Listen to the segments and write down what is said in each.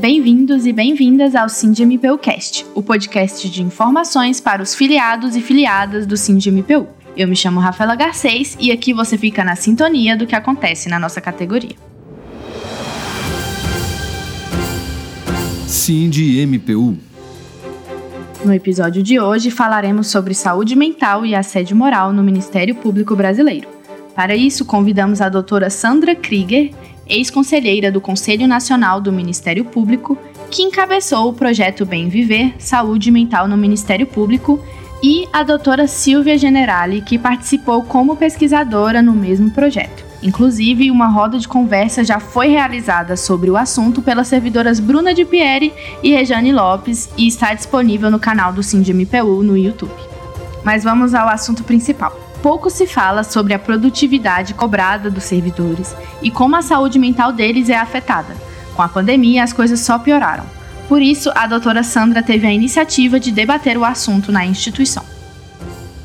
Bem-vindos e bem-vindas ao SINDMPUcast, o podcast de informações para os filiados e filiadas do SINDMPU. Eu me chamo Rafaela Garcês e aqui você fica na sintonia do que acontece na nossa categoria. SINDMPU No episódio de hoje falaremos sobre saúde mental e assédio moral no Ministério Público Brasileiro. Para isso, convidamos a doutora Sandra Krieger, ex-conselheira do Conselho Nacional do Ministério Público, que encabeçou o projeto Bem Viver Saúde Mental no Ministério Público, e a doutora Silvia Generali, que participou como pesquisadora no mesmo projeto. Inclusive, uma roda de conversa já foi realizada sobre o assunto pelas servidoras Bruna de Pieri e Rejane Lopes e está disponível no canal do SINDMPU no YouTube. Mas vamos ao assunto principal pouco se fala sobre a produtividade cobrada dos servidores e como a saúde mental deles é afetada. Com a pandemia, as coisas só pioraram. Por isso, a doutora Sandra teve a iniciativa de debater o assunto na instituição.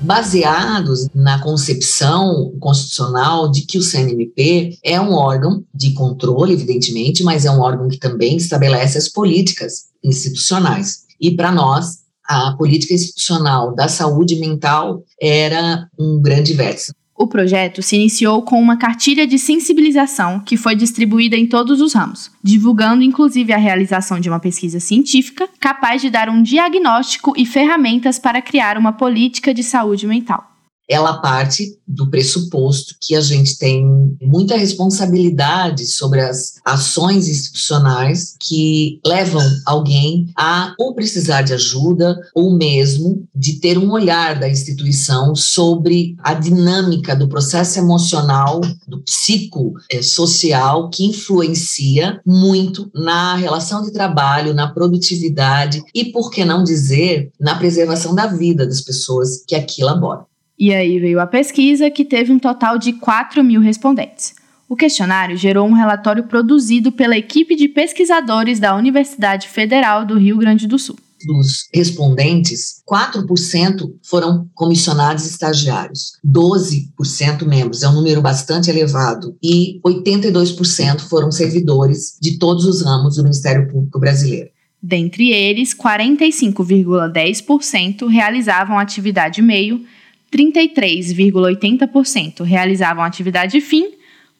Baseados na concepção constitucional de que o CNMP é um órgão de controle, evidentemente, mas é um órgão que também estabelece as políticas institucionais. E para nós, a política institucional da saúde mental era um grande verso. O projeto se iniciou com uma cartilha de sensibilização que foi distribuída em todos os ramos, divulgando inclusive a realização de uma pesquisa científica capaz de dar um diagnóstico e ferramentas para criar uma política de saúde mental ela parte do pressuposto que a gente tem muita responsabilidade sobre as ações institucionais que levam alguém a ou precisar de ajuda ou mesmo de ter um olhar da instituição sobre a dinâmica do processo emocional, do psicossocial que influencia muito na relação de trabalho, na produtividade e, por que não dizer, na preservação da vida das pessoas que aqui laboram. E aí veio a pesquisa, que teve um total de 4 mil respondentes. O questionário gerou um relatório produzido pela equipe de pesquisadores da Universidade Federal do Rio Grande do Sul. Dos respondentes, 4% foram comissionados estagiários, 12% membros, é um número bastante elevado, e 82% foram servidores de todos os ramos do Ministério Público Brasileiro. Dentre eles, 45,10% realizavam atividade meio 33,80% realizavam atividade fim,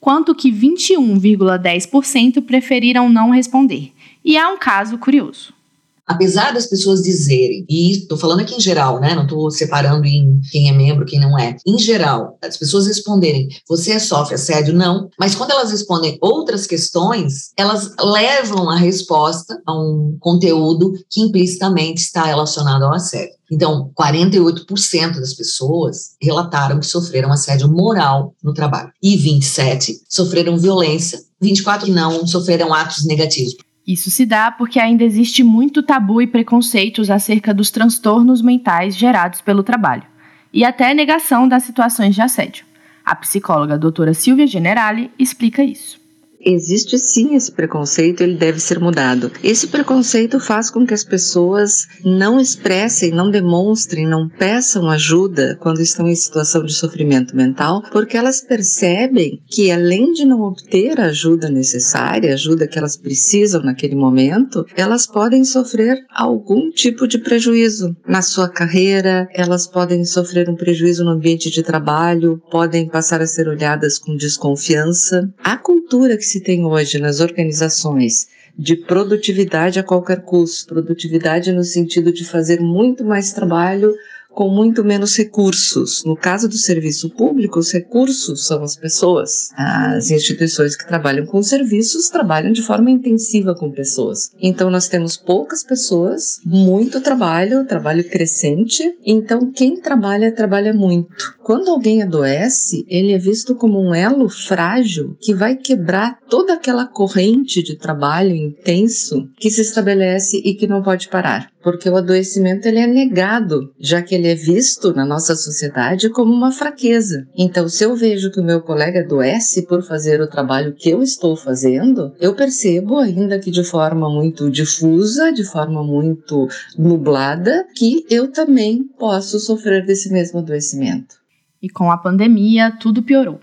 quanto que 21,10% preferiram não responder. E há um caso curioso apesar das pessoas dizerem, e estou falando aqui em geral, né? Não estou separando em quem é membro, quem não é. Em geral, as pessoas responderem, você sofre assédio? Não. Mas quando elas respondem outras questões, elas levam a resposta a um conteúdo que implicitamente está relacionado ao assédio. Então, 48% das pessoas relataram que sofreram assédio moral no trabalho e 27 sofreram violência, 24 não sofreram atos negativos. Isso se dá porque ainda existe muito tabu e preconceitos acerca dos transtornos mentais gerados pelo trabalho, e até negação das situações de assédio. A psicóloga doutora Silvia Generali explica isso existe sim esse preconceito, ele deve ser mudado. Esse preconceito faz com que as pessoas não expressem, não demonstrem, não peçam ajuda quando estão em situação de sofrimento mental, porque elas percebem que além de não obter a ajuda necessária, a ajuda que elas precisam naquele momento, elas podem sofrer algum tipo de prejuízo na sua carreira, elas podem sofrer um prejuízo no ambiente de trabalho, podem passar a ser olhadas com desconfiança. A cultura que se se tem hoje nas organizações de produtividade a qualquer custo, produtividade no sentido de fazer muito mais trabalho com muito menos recursos. No caso do serviço público, os recursos são as pessoas. As instituições que trabalham com serviços trabalham de forma intensiva com pessoas. Então, nós temos poucas pessoas, muito trabalho, trabalho crescente. Então, quem trabalha, trabalha muito. Quando alguém adoece, ele é visto como um elo frágil que vai quebrar toda aquela corrente de trabalho intenso que se estabelece e que não pode parar porque o adoecimento ele é negado, já que ele é visto na nossa sociedade como uma fraqueza. Então, se eu vejo que o meu colega adoece por fazer o trabalho que eu estou fazendo, eu percebo, ainda que de forma muito difusa, de forma muito nublada, que eu também posso sofrer desse mesmo adoecimento. E com a pandemia, tudo piorou.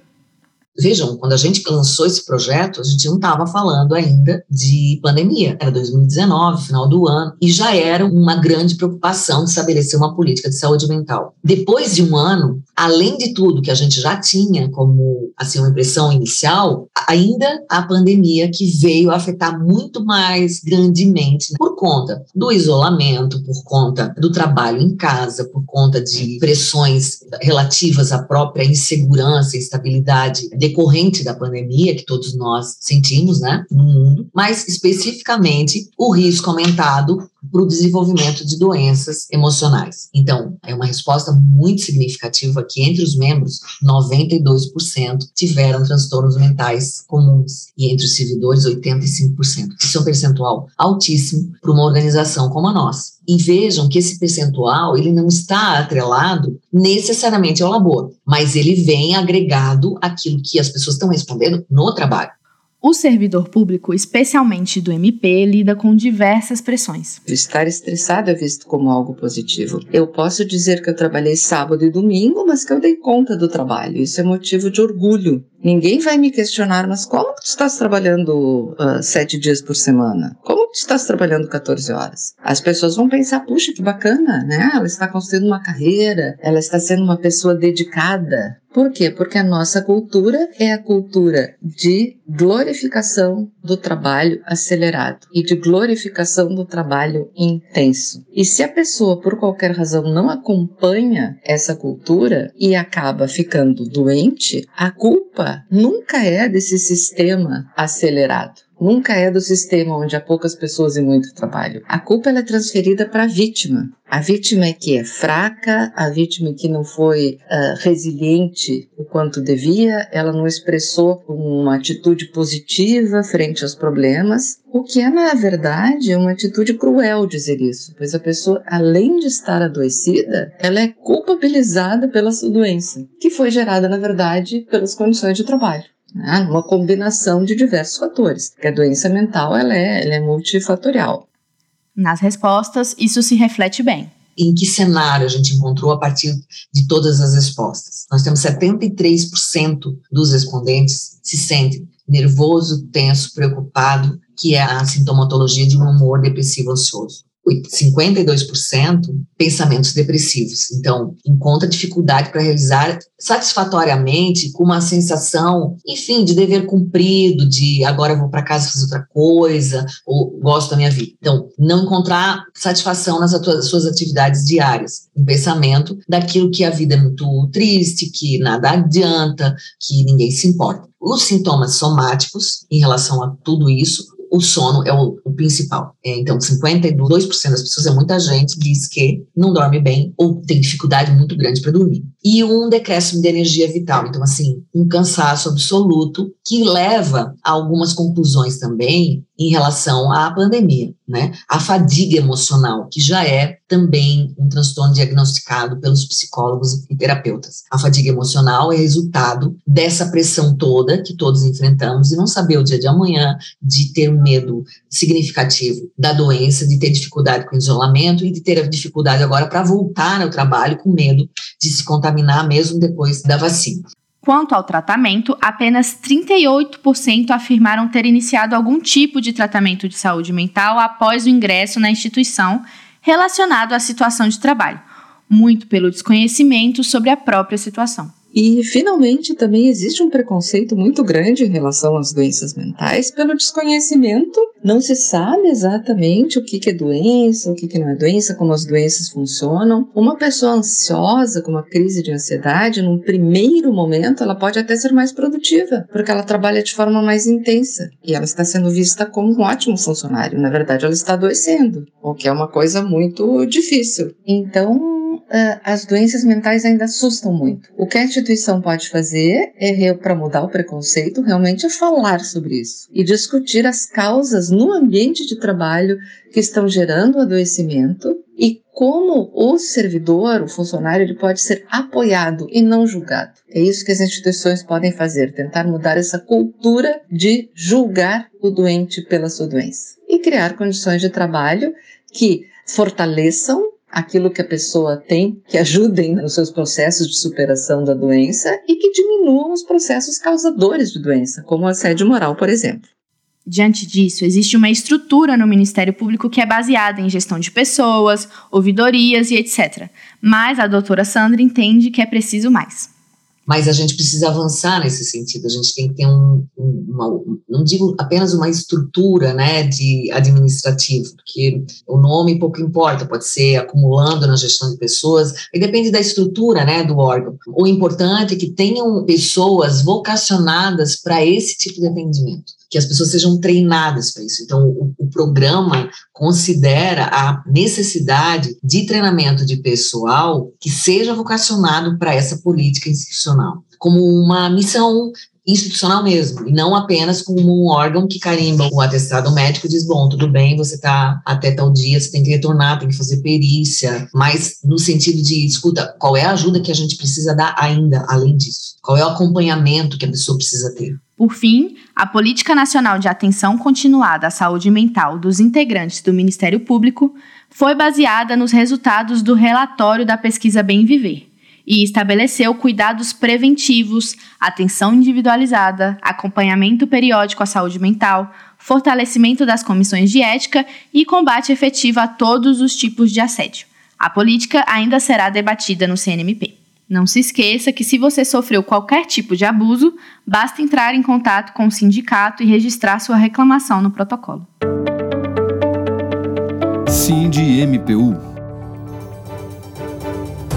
Vejam, quando a gente lançou esse projeto, a gente não estava falando ainda de pandemia. Era 2019, final do ano, e já era uma grande preocupação de estabelecer uma política de saúde mental. Depois de um ano, além de tudo que a gente já tinha como assim uma impressão inicial, ainda a pandemia que veio afetar muito mais grandemente por conta do isolamento, por conta do trabalho em casa, por conta de pressões relativas à própria insegurança e instabilidade decorrente da pandemia que todos nós sentimos, né, no mundo, mas especificamente o risco aumentado para o desenvolvimento de doenças emocionais. Então, é uma resposta muito significativa que entre os membros, 92% tiveram transtornos mentais comuns e entre os servidores, 85%. Isso é um percentual altíssimo para uma organização como a nossa. E vejam que esse percentual ele não está atrelado necessariamente ao labor, mas ele vem agregado àquilo que as pessoas estão respondendo no trabalho. O servidor público, especialmente do MP, lida com diversas pressões. Estar estressado é visto como algo positivo. Eu posso dizer que eu trabalhei sábado e domingo, mas que eu dei conta do trabalho. Isso é motivo de orgulho. Ninguém vai me questionar, mas como que tu estás trabalhando uh, sete dias por semana? Como que tu estás trabalhando 14 horas? As pessoas vão pensar, puxa, que bacana, né? Ela está construindo uma carreira, ela está sendo uma pessoa dedicada. Por quê? Porque a nossa cultura é a cultura de glorificação do trabalho acelerado e de glorificação do trabalho intenso. E se a pessoa, por qualquer razão, não acompanha essa cultura e acaba ficando doente, a culpa nunca é desse sistema acelerado. Nunca é do sistema onde há poucas pessoas e muito trabalho. A culpa é transferida para a vítima. A vítima é que é fraca, a vítima é que não foi uh, resiliente o quanto devia, ela não expressou uma atitude positiva frente aos problemas, o que é, na verdade, uma atitude cruel dizer isso, pois a pessoa, além de estar adoecida, ela é culpabilizada pela sua doença, que foi gerada, na verdade, pelas condições de trabalho né? uma combinação de diversos fatores, porque a doença mental ela é, ela é multifatorial. Nas respostas, isso se reflete bem. Em que cenário a gente encontrou a partir de todas as respostas? Nós temos 73% dos respondentes se sentem nervoso, tenso, preocupado, que é a sintomatologia de um humor depressivo ansioso. 52% pensamentos depressivos. Então, encontra dificuldade para realizar satisfatoriamente, com uma sensação, enfim, de dever cumprido, de agora vou para casa fazer outra coisa, ou gosto da minha vida. Então, não encontrar satisfação nas suas atividades diárias, um pensamento daquilo que a vida é muito triste, que nada adianta, que ninguém se importa. Os sintomas somáticos em relação a tudo isso o sono é o, o principal. É, então, 52% das pessoas, é muita gente, diz que não dorme bem ou tem dificuldade muito grande para dormir. E um decréscimo de energia vital. Então, assim, um cansaço absoluto que leva a algumas conclusões também em relação à pandemia, né? A fadiga emocional, que já é também um transtorno diagnosticado pelos psicólogos e terapeutas. A fadiga emocional é resultado dessa pressão toda que todos enfrentamos e não saber o dia de amanhã, de ter um medo significativo da doença, de ter dificuldade com o isolamento e de ter a dificuldade agora para voltar ao trabalho com medo de se contaminar mesmo depois da vacina. Quanto ao tratamento, apenas 38% afirmaram ter iniciado algum tipo de tratamento de saúde mental após o ingresso na instituição relacionado à situação de trabalho, muito pelo desconhecimento sobre a própria situação. E, finalmente, também existe um preconceito muito grande em relação às doenças mentais pelo desconhecimento. Não se sabe exatamente o que é doença, o que não é doença, como as doenças funcionam. Uma pessoa ansiosa, com uma crise de ansiedade, num primeiro momento, ela pode até ser mais produtiva, porque ela trabalha de forma mais intensa e ela está sendo vista como um ótimo funcionário. Na verdade, ela está adoecendo, o que é uma coisa muito difícil. Então, as doenças mentais ainda assustam muito. O que a instituição pode fazer é, para mudar o preconceito, realmente é falar sobre isso e discutir as causas no ambiente de trabalho que estão gerando o adoecimento e como o servidor, o funcionário, ele pode ser apoiado e não julgado. É isso que as instituições podem fazer, tentar mudar essa cultura de julgar o doente pela sua doença e criar condições de trabalho que fortaleçam aquilo que a pessoa tem, que ajudem nos seus processos de superação da doença e que diminuam os processos causadores de doença, como o assédio moral, por exemplo. Diante disso, existe uma estrutura no Ministério Público que é baseada em gestão de pessoas, ouvidorias e etc. Mas a doutora Sandra entende que é preciso mais mas a gente precisa avançar nesse sentido. A gente tem que ter um, uma, não digo apenas uma estrutura, né, de administrativo, porque o nome pouco importa, pode ser acumulando na gestão de pessoas, e depende da estrutura, né, do órgão. O importante é que tenham pessoas vocacionadas para esse tipo de atendimento que as pessoas sejam treinadas para isso. Então, o, o, programa considera a necessidade de treinamento de pessoal que seja vocacionado para essa política institucional, como uma missão institucional mesmo, e não apenas como um órgão que carimba o atestado médico e diz, bom, tudo bem, você está até tal dia, você tem que retornar, tem que fazer perícia, mas no sentido de, escuta, qual é a ajuda que a gente precisa dar ainda, além disso? Qual é o acompanhamento que a pessoa precisa ter? Por fim, a Política Nacional de Atenção Continuada à Saúde Mental dos integrantes do Ministério Público foi baseada nos resultados do relatório da pesquisa Bem Viver e estabeleceu cuidados preventivos, atenção individualizada, acompanhamento periódico à saúde mental, fortalecimento das comissões de ética e combate efetivo a todos os tipos de assédio. A política ainda será debatida no CNMP. Não se esqueça que se você sofreu qualquer tipo de abuso, basta entrar em contato com o sindicato e registrar sua reclamação no protocolo. MPU.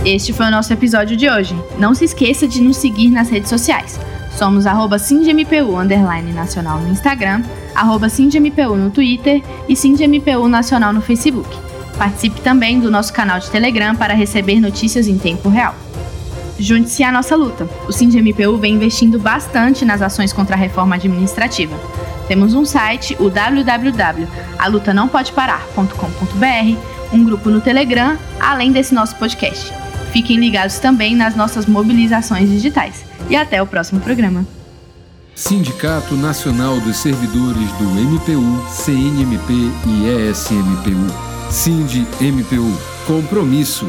Este foi o nosso episódio de hoje. Não se esqueça de nos seguir nas redes sociais. Somos arroba underline nacional no Instagram, arroba SindMPU no Twitter e SindMPU nacional no Facebook. Participe também do nosso canal de Telegram para receber notícias em tempo real. Junte-se à nossa luta. O SINDMPU vem investindo bastante nas ações contra a reforma administrativa. Temos um site, o www.alutanopodeparar.com.br, um grupo no Telegram, além desse nosso podcast. Fiquem ligados também nas nossas mobilizações digitais. E até o próximo programa. Sindicato Nacional dos Servidores do MPU, CNMP e ESMPU. SINDI-MPU. Compromisso